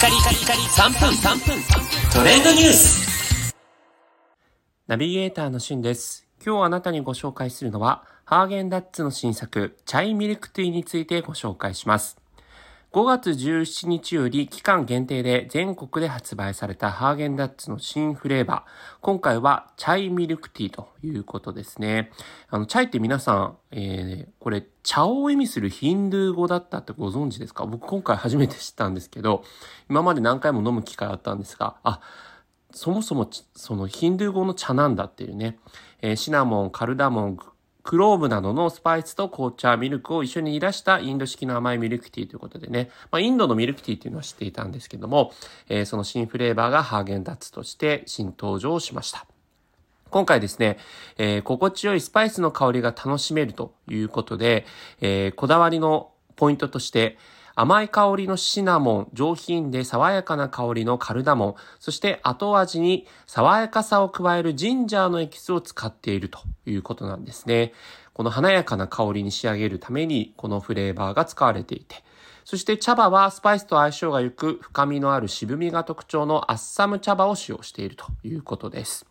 カリカリカリ3分3分トレンドニュースナビゲーターのしんです。今日あなたにご紹介するのは、ハーゲンダッツの新作、チャイミルクティーについてご紹介します。5月17日より期間限定で全国で発売されたハーゲンダッツの新フレーバー。今回はチャイミルクティーということですね。あの、チャイって皆さん、えー、これ、茶を意味するヒンドゥー語だったってご存知ですか？僕今回初めて知ったんですけど、今まで何回も飲む機会あったんですが、あ、そもそもそのヒンドゥー語の茶なんだっていうね、えーシナモン、カルダモン、クローブなどのスパイスと紅茶、ミルクを一緒に煮出したインド式の甘いミルクティーということでね、まあ、インドのミルクティーっていうのは知っていたんですけども、えーその新フレーバーがハーゲンダッツとして新登場しました。今回ですね、えー心地よいスパイスの香りが楽しめるということで、えーこだわりのポイントとして、甘い香りのシナモン、上品で爽やかな香りのカルダモン、そして後味に爽やかさを加えるジンジャーのエキスを使っているということなんですね。この華やかな香りに仕上げるために、このフレーバーが使われていて、そして茶葉はスパイスと相性が良く、深みのある渋みが特徴のアッサム茶葉を使用しているということです。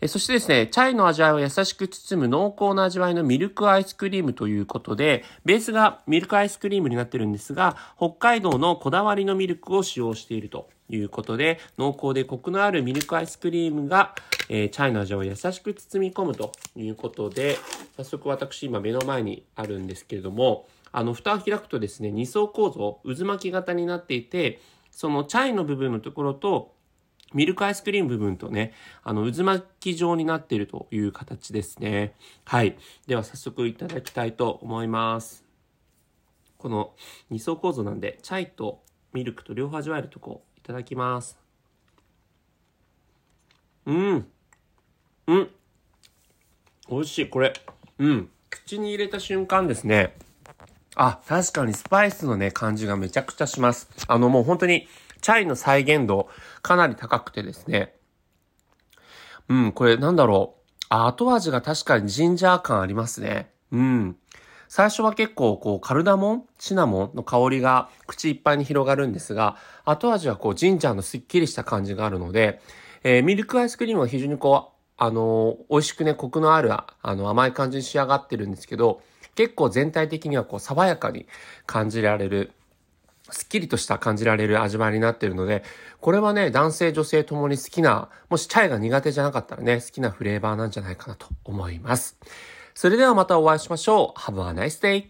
えそしてですね、チャイの味わいを優しく包む濃厚な味わいのミルクアイスクリームということで、ベースがミルクアイスクリームになってるんですが、北海道のこだわりのミルクを使用しているということで、濃厚でコクのあるミルクアイスクリームが、えーチャイの味を優しく包み込むということで、早速私今目の前にあるんですけれども、あの、蓋を開くとですね、二層構造、渦巻き型になっていて、そのチャイの部分のところと、ミルクアイスクリーム部分とね、あの、渦巻き状になっているという形ですね。はい。では早速いただきたいと思います。この二層構造なんで、チャイとミルクと両方味わえるとこ、いただきます。うん。うん。美味しい、これ。うん。口に入れた瞬間ですね。あ、確かにスパイスのね、感じがめちゃくちゃします。あのもう本当に、チャイの再現度かなり高くてですね。うん、これなんだろう。あ後味が確かにジンジャー感ありますね。うん。最初は結構こうカルダモン、シナモンの香りが口いっぱいに広がるんですが、後味はこうジンジャーのすっきりした感じがあるので、えーミルクアイスクリームは非常にこう、あのー美味しくね、コクのある、あの、甘い感じに仕上がってるんですけど、結構全体的にはこう、爽やかに感じられる、すっきりとした感じられる味わいになっているので、これはね、男性女性ともに好きな、もしチャイが苦手じゃなかったらね、好きなフレーバーなんじゃないかなと思います。それではまたお会いしましょう。Have a nice day!